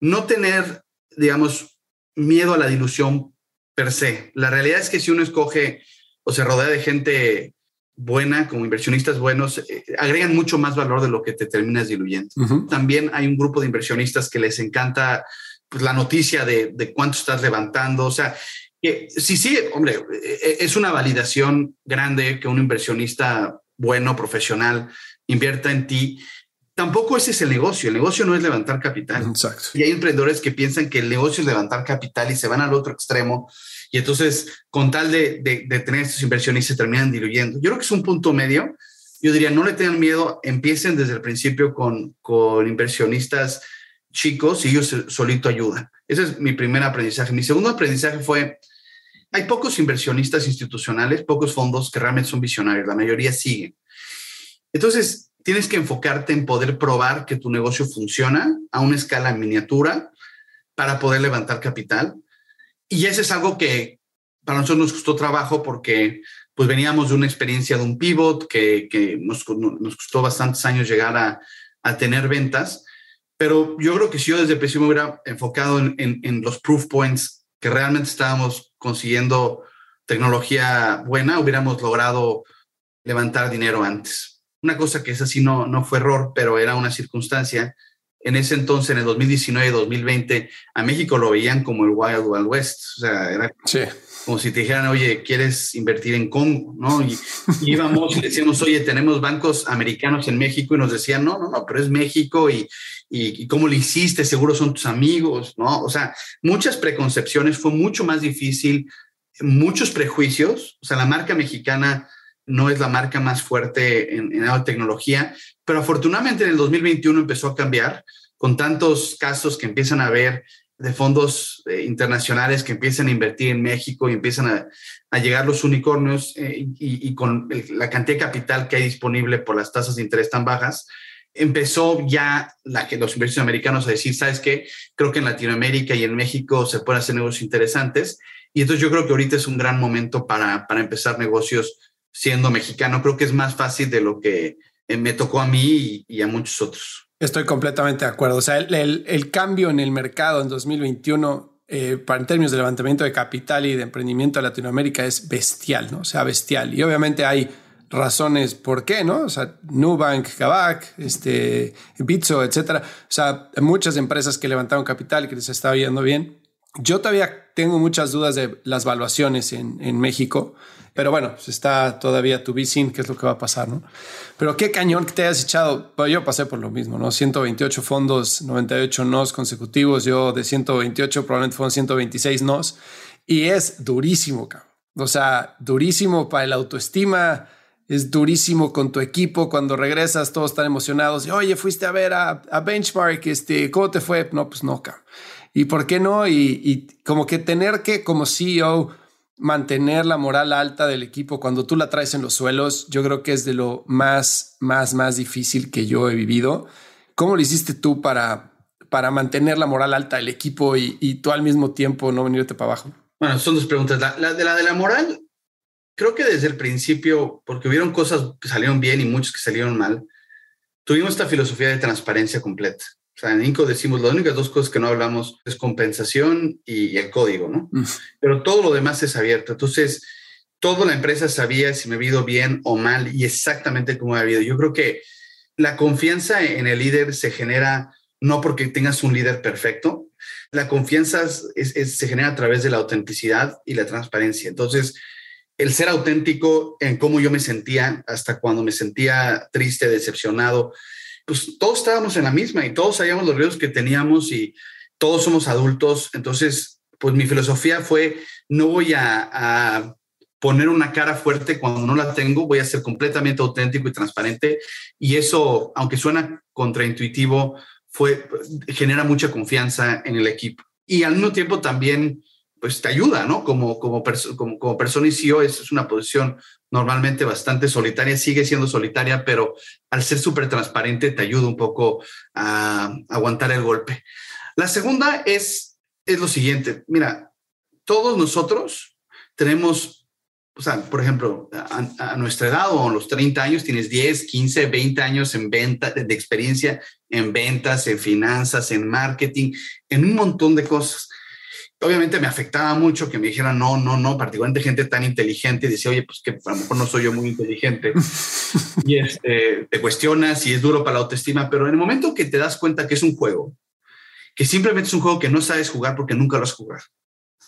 no tener, digamos, miedo a la dilución per se. La realidad es que si uno escoge o se rodea de gente buena, como inversionistas buenos, eh, agregan mucho más valor de lo que te terminas diluyendo. También hay un grupo de inversionistas que les encanta pues, la noticia de, de cuánto estás levantando. O sea, que, sí, sí, hombre, e, e, es una validación grande que un inversionista bueno, profesional, invierta en ti. Tampoco ese es el negocio. El negocio no es levantar capital. Exacto. Y hay emprendedores que piensan que el negocio es levantar capital y se van al otro extremo. Y entonces, con tal de, de, de tener estos inversionistas, se terminan diluyendo. Yo creo que es un punto medio. Yo diría, no le tengan miedo, empiecen desde el principio con, con inversionistas chicos y ellos solito ayudan. Ese es mi primer aprendizaje. Mi segundo aprendizaje fue, hay pocos inversionistas institucionales, pocos fondos que realmente son visionarios, la mayoría siguen. Entonces, tienes que enfocarte en poder probar que tu negocio funciona a una escala miniatura para poder levantar capital. Y ese es algo que para nosotros nos costó trabajo porque pues veníamos de una experiencia de un pivot que, que nos, nos, costó bastantes años llegar a, a tener ventas pero yo creo que si yo desde el principio me hubiera enfocado en, en, los proof points que realmente estábamos consiguiendo tecnología buena, hubiéramos logrado levantar dinero antes. Una cosa que es así no, no fue error, pero era una circunstancia. En ese entonces, en el 2019 y 2020, a México lo veían como el Wild Wild West. O sea, era sí como si te dijeran, oye, ¿quieres invertir en Congo? ¿no? Y, íbamos y decíamos, oye, tenemos bancos americanos en México y nos decían, no, no, no, pero es México y, y, cómo lo hiciste, seguro son tus amigos, ¿no? O sea, muchas preconcepciones, fue mucho más difícil, muchos prejuicios, o sea, la marca mexicana no es la marca más fuerte en, la tecnología, pero afortunadamente en el 2021 empezó a cambiar con tantos casos que empiezan a ver de fondos eh, internacionales que empiezan a invertir en México y empiezan a, llegar los unicornios eh, y, con la cantidad de capital que hay disponible por las tasas de interés tan bajas, empezó ya los inversores americanos a decir, ¿sabes qué? Creo que en Latinoamérica y en México se pueden hacer negocios interesantes. Y entonces yo creo que ahorita es un gran momento para, para empezar negocios siendo mexicano. Creo que es más fácil de lo que eh, me tocó a mí y, a muchos otros. Estoy completamente de acuerdo. O sea, el, el, cambio en el mercado en 2021 eh, para en términos de levantamiento de capital y de emprendimiento en Latinoamérica es bestial, ¿no? O sea, bestial. Y obviamente hay razones por qué, ¿no? O sea, Nubank, Kavak, este, Bitso, etcétera. O sea, muchas empresas que levantaron capital que les está yendo bien. Yo todavía tengo muchas dudas de las valuaciones en, en México. Pero bueno, pues está todavía tu sin qué es lo que va a pasar, ¿no? Pero qué cañón que te hayas echado. yo pasé por lo mismo, ¿no? 128 fondos, 98 nos consecutivos. Yo de 128 probablemente fueron 126 nos. Y es durísimo, cabrón. O sea, durísimo para el autoestima. Es durísimo con tu equipo. Cuando regresas, todos están emocionados. Y, Oye, fuiste a ver a, a Benchmark. Este, ¿Cómo te fue? No, pues no, cabrón. ¿Y por qué no? Y, y como que tener que, como CEO, mantener la moral alta del equipo cuando tú la traes en los suelos, yo creo que es de lo más, más, más difícil que yo he vivido. ¿Cómo lo hiciste tú para, para mantener la moral alta del equipo y, tú al mismo tiempo no venirte para abajo? Bueno, son dos preguntas. La, de la de la moral, creo que desde el principio, porque hubieron cosas que salieron bien y muchas que salieron mal, tuvimos esta filosofía de transparencia completa. Sea, en INCO decimos las únicas dos cosas que no hablamos es compensación y, el código, ¿no? Mm. Pero todo lo demás es abierto. Entonces, toda la empresa sabía si me había ido bien o mal y exactamente cómo me había ido. Yo creo que la confianza en el líder se genera no porque tengas un líder perfecto. La confianza se genera a través de la autenticidad y la transparencia. Entonces, el ser auténtico en cómo yo me sentía, hasta cuando me sentía triste, decepcionado, pues todos estábamos en la misma y todos sabíamos los riesgos que teníamos y todos somos adultos. Entonces, pues mi filosofía fue, no voy a, poner una cara fuerte cuando no la tengo, voy a ser completamente auténtico y transparente. Y eso, aunque suena contraintuitivo, fue, genera mucha confianza en el equipo. Y al mismo tiempo también pues te ayuda, ¿no? Como, como, como, como, persona y CEO es, es, una posición normalmente bastante solitaria, sigue siendo solitaria, pero al ser súper transparente te ayuda un poco a, aguantar el golpe. La segunda es, es lo siguiente, mira, todos nosotros tenemos, o sea, por ejemplo, a, nuestra edad o a los 30 años tienes 10, 15, 20 años en venta, de experiencia en ventas, en finanzas, en marketing, en un montón de cosas obviamente me afectaba mucho que me dijeran no, no, no, particularmente gente tan inteligente, y decía, oye, pues que a lo mejor no soy yo muy inteligente. *laughs* y este, te cuestionas y es duro para la autoestima, pero en el momento que te das cuenta que es un juego, que simplemente es un juego que no sabes jugar porque nunca lo has jugado,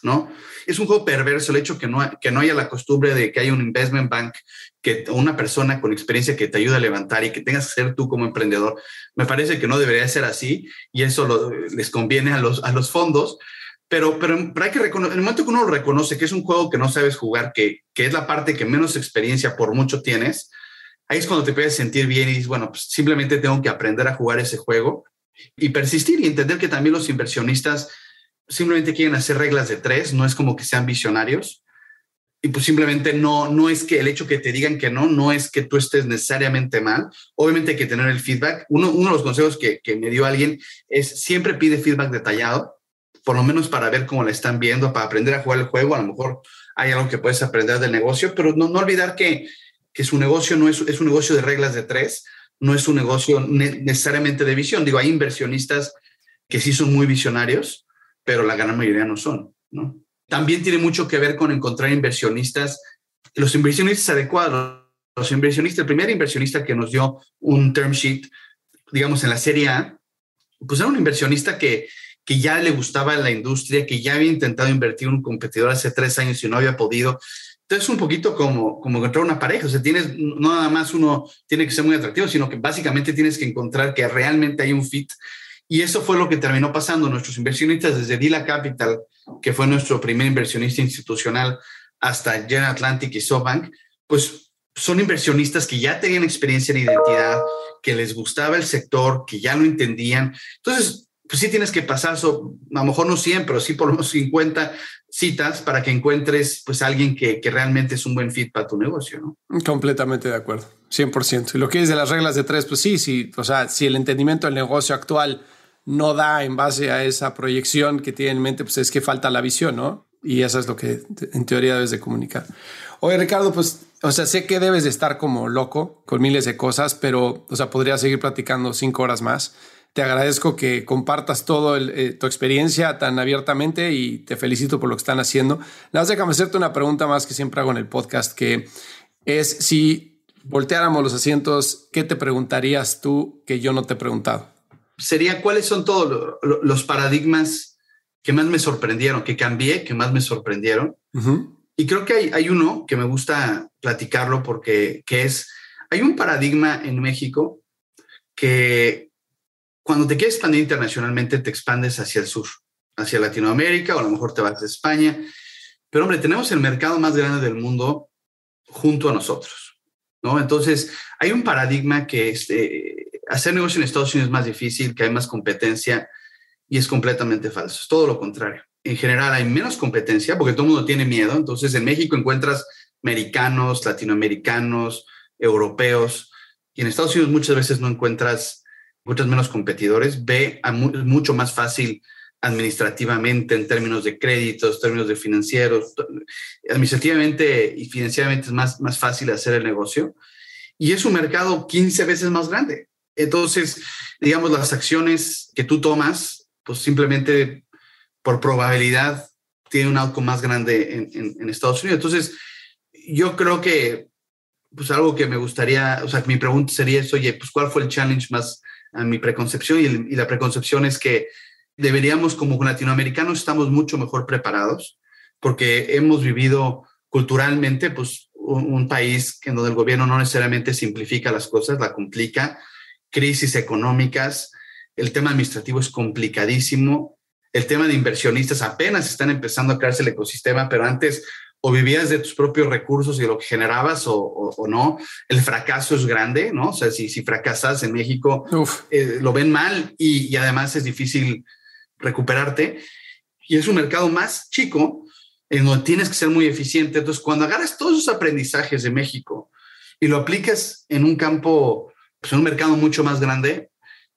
¿no? Es un juego perverso el hecho que no, que no haya la costumbre de que haya un investment bank, que una persona con experiencia que te ayude a levantar y que tengas que ser tú como emprendedor. Me parece que no debería ser así y eso les conviene a los, a los fondos, pero, pero, hay que reconocer, en el momento que uno reconoce que es un juego que no sabes jugar, que, que es la parte que menos experiencia por mucho tienes, ahí es cuando te puedes sentir bien y dices, bueno, pues simplemente tengo que aprender a jugar ese juego y persistir y entender que también los inversionistas simplemente quieren hacer reglas de tres, no es como que sean visionarios. Y pues simplemente no, no es que el hecho que te digan que no, no es que tú estés necesariamente mal. Obviamente hay que tener el feedback. Uno, uno de los consejos que, que me dio alguien es siempre pide feedback detallado por lo menos para ver cómo la están viendo, para aprender a jugar el juego. A lo mejor hay algo que puedes aprender del negocio, pero no, no olvidar que, que su negocio no es, es un negocio de reglas de tres, no es un negocio necesariamente de visión. Digo, hay inversionistas que sí son muy visionarios, pero la gran mayoría no son, ¿no? También tiene mucho que ver con encontrar inversionistas, los inversionistas adecuados. Los inversionistas, el primer inversionista que nos dio un term sheet, digamos, en la serie A, pues era un inversionista que, que ya le gustaba la industria, que ya había intentado invertir un competidor hace tres años y no había podido. Entonces, un poquito como, como encontrar una pareja. O sea, tienes, no nada más uno tiene que ser muy atractivo, sino que básicamente tienes que encontrar que realmente hay un fit. Y eso fue lo que terminó pasando. Nuestros inversionistas desde Dila Capital, que fue nuestro primer inversionista institucional, hasta General Atlantic y SoftBank, pues son inversionistas que ya tenían experiencia en identidad, que les gustaba el sector, que ya lo entendían. Entonces, pues sí tienes que pasar, a lo mejor no 100, pero sí por lo menos 50 citas para que encuentres pues alguien que, que realmente es un buen fit para tu negocio. Completamente de acuerdo, 100%. Y lo que es de las reglas de tres, pues sí, sí, o sea, si el entendimiento del negocio actual no da en base a esa proyección que tiene en mente, pues es que falta la visión, ¿no? Y eso es lo que en teoría debes de comunicar. Oye, Ricardo, pues, o sea, sé que debes de estar como loco con miles de cosas, pero, o sea, podría seguir platicando cinco horas más. Te agradezco que compartas toda eh, tu experiencia tan abiertamente y te felicito por lo que están haciendo. Nada más déjame hacerte una pregunta más que siempre hago en el podcast, que es si volteáramos los asientos, ¿qué te preguntarías tú que yo no te he preguntado? Sería cuáles son todos los paradigmas que más me sorprendieron, que cambié, que más me sorprendieron. Y creo que hay, hay, uno que me gusta platicarlo porque que es, hay un paradigma en México que cuando te quieres expandir internacionalmente te expandes hacia el sur, hacia Latinoamérica o a lo mejor te vas a España. Pero hombre, tenemos el mercado más grande del mundo junto a nosotros, ¿no? Entonces, hay un paradigma que este, hacer negocio en Estados Unidos es más difícil, que hay más competencia y es completamente falso. Es todo lo contrario en general hay menos competencia porque todo el mundo tiene miedo. Entonces en México encuentras americanos, latinoamericanos, europeos y en Estados Unidos muchas veces no encuentras muchos menos competidores. A mucho más fácil administrativamente en términos de créditos, términos de financieros. Administrativamente y financieramente es más, más fácil hacer el negocio y es un mercado 15 veces más grande. Entonces, digamos, las acciones que tú tomas, pues simplemente por probabilidad tiene un outcome más grande en, Estados Unidos. Entonces, yo creo que, pues algo que me gustaría, o sea, mi pregunta sería eso, oye, pues cuál fue el challenge más a mi preconcepción y, la preconcepción es que deberíamos como latinoamericanos estamos mucho mejor preparados porque hemos vivido culturalmente, pues un, un país en donde el gobierno no necesariamente simplifica las cosas, la complica, crisis económicas, el tema administrativo es complicadísimo, el tema de inversionistas apenas están empezando a crearse el ecosistema, pero antes o vivías de tus propios recursos y lo que generabas o, no. El fracaso es grande, ¿no? O sea, si, si fracasas en México, eh, lo ven mal y, además es difícil recuperarte. Y es un mercado más chico en donde tienes que ser muy eficiente. Entonces, cuando agarras todos esos aprendizajes de México y lo aplicas en un campo, pues en un mercado mucho más grande,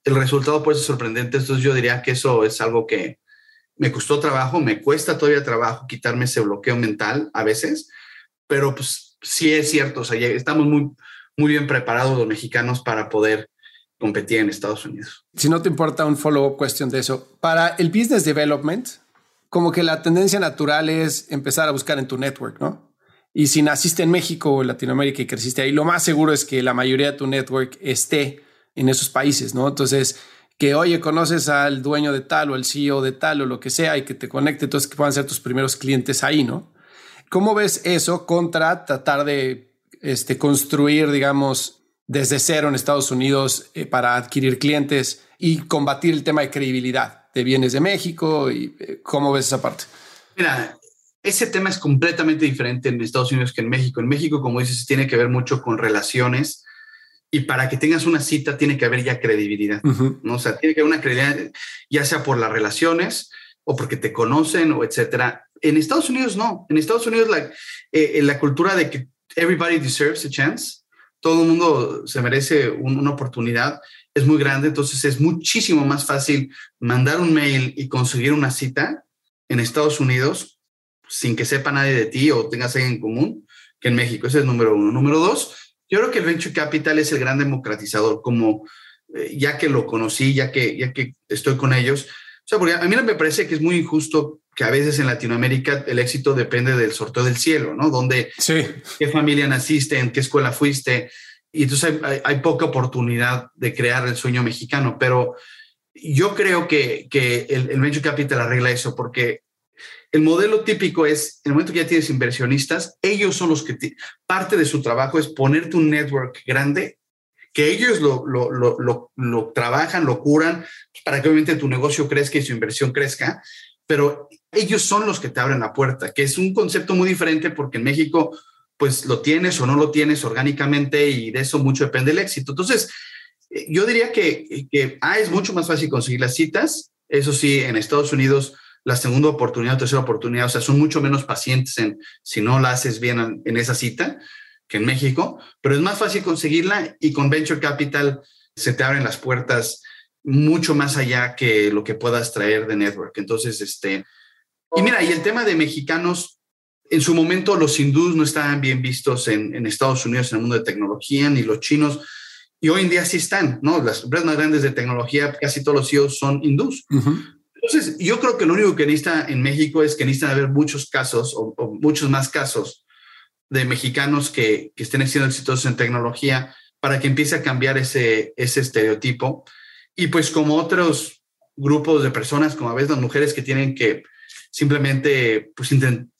el resultado puede ser sorprendente. Entonces, yo diría que eso es algo que, me costó trabajo, me cuesta todavía trabajo quitarme ese bloqueo mental a veces, pero pues sí es cierto, o sea, estamos muy, muy bien preparados los mexicanos para poder competir en Estados Unidos. Si no te importa un follow-up cuestión de eso, para el business development, como que la tendencia natural es empezar a buscar en tu network, ¿no? Y si naciste en México o Latinoamérica y creciste ahí, lo más seguro es que la mayoría de tu network esté en esos países, ¿no? Entonces, que, oye, conoces al dueño de tal o el CEO de tal o lo que sea y que te conecte, entonces que puedan ser tus primeros clientes ahí, ¿no? ¿Cómo ves eso contra tratar de este, construir, digamos, desde cero en Estados Unidos eh, para adquirir clientes y combatir el tema de credibilidad de bienes de México? y eh, ¿Cómo ves esa parte? Mira, ese tema es completamente diferente en Estados Unidos que en México. En México, como dices, tiene que ver mucho con relaciones y para que tengas una cita tiene que haber ya credibilidad, ¿no? O sea, tiene que haber una credibilidad, ya sea por las relaciones o porque te conocen o etcétera. En Estados Unidos no. En Estados Unidos la, eh, la cultura de que everybody deserves a chance, todo el mundo se merece una oportunidad, es muy grande, entonces es muchísimo más fácil mandar un mail y conseguir una cita en Estados Unidos sin que sepa nadie de ti o tengas alguien en común que en México. Ese es número uno. Número dos, yo creo que el venture capital es el gran democratizador, como eh, ya que lo conocí, ya que, ya que estoy con ellos. O sea, porque a mí me parece que es muy injusto que a veces en Latinoamérica el éxito depende del sorteo del cielo, ¿no? Donde, sí. qué familia naciste, en qué escuela fuiste. Y entonces hay, poca oportunidad de crear el sueño mexicano. Pero yo creo que, que el, el venture capital arregla eso porque el modelo típico es, en el momento que ya tienes inversionistas, ellos son los que parte de su trabajo es ponerte un network grande, que ellos lo, lo, lo, lo, trabajan, lo curan, para que obviamente tu negocio crezca y su inversión crezca, pero ellos son los que te abren la puerta, que es un concepto muy diferente porque en México pues lo tienes o no lo tienes orgánicamente y de eso mucho depende el éxito. Entonces, yo diría que, que A, es mucho más fácil conseguir las citas Eso sí, en Estados Unidos la segunda oportunidad, tercera oportunidad, o sea, son mucho menos pacientes en si no la haces bien en esa cita que en México, pero es más fácil conseguirla y con Venture Capital se te abren las puertas mucho más allá que lo que puedas traer de network. Entonces, este, y mira, y el tema de mexicanos, en su momento los hindús no estaban bien vistos en, Estados Unidos, en el mundo de tecnología, ni los chinos, y hoy en día sí están, ¿no? Las empresas más grandes de tecnología, casi todos los CEOs son hindús. Entonces, yo creo que lo único que necesita en México es que necesitan haber muchos casos o, muchos más casos de mexicanos que, que, estén siendo exitosos en tecnología para que empiece a cambiar ese, ese estereotipo. Y pues como otros grupos de personas, como a veces las mujeres que tienen que simplemente, pues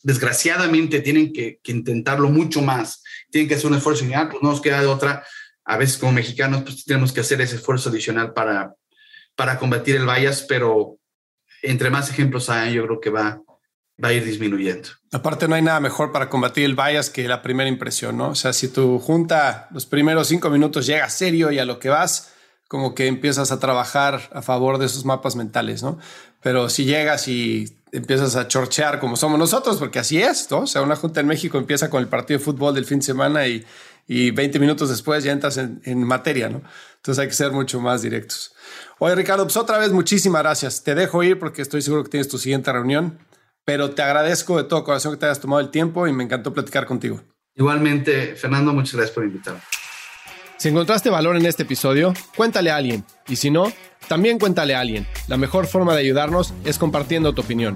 desgraciadamente tienen que, intentarlo mucho más, tienen que hacer un esfuerzo y ah, pues no nos queda de otra. A veces como mexicanos pues tenemos que hacer ese esfuerzo adicional para, para combatir el bias, pero entre más ejemplos hay, yo creo que va, va a ir disminuyendo. Aparte, no hay nada mejor para combatir el bias que la primera impresión, ¿no? O sea, si tu junta los primeros cinco minutos llega serio y a lo que vas, como que empiezas a trabajar a favor de esos mapas mentales, ¿no? Pero si llegas y empiezas a chorchear como somos nosotros, porque así es, ¿no? O sea, una junta en México empieza con el partido de fútbol del fin de semana y, y 20 minutos después ya entras en, en materia, ¿no? Entonces hay que ser mucho más directos. Oye, Ricardo, pues otra vez muchísimas gracias. Te dejo ir porque estoy seguro que tienes tu siguiente reunión, pero te agradezco de todo corazón que te hayas tomado el tiempo y me encantó platicar contigo. Igualmente, Fernando, muchas gracias por invitarme. Si encontraste valor en este episodio, cuéntale a alguien. Y si no, también cuéntale a alguien. La mejor forma de ayudarnos es compartiendo tu opinión.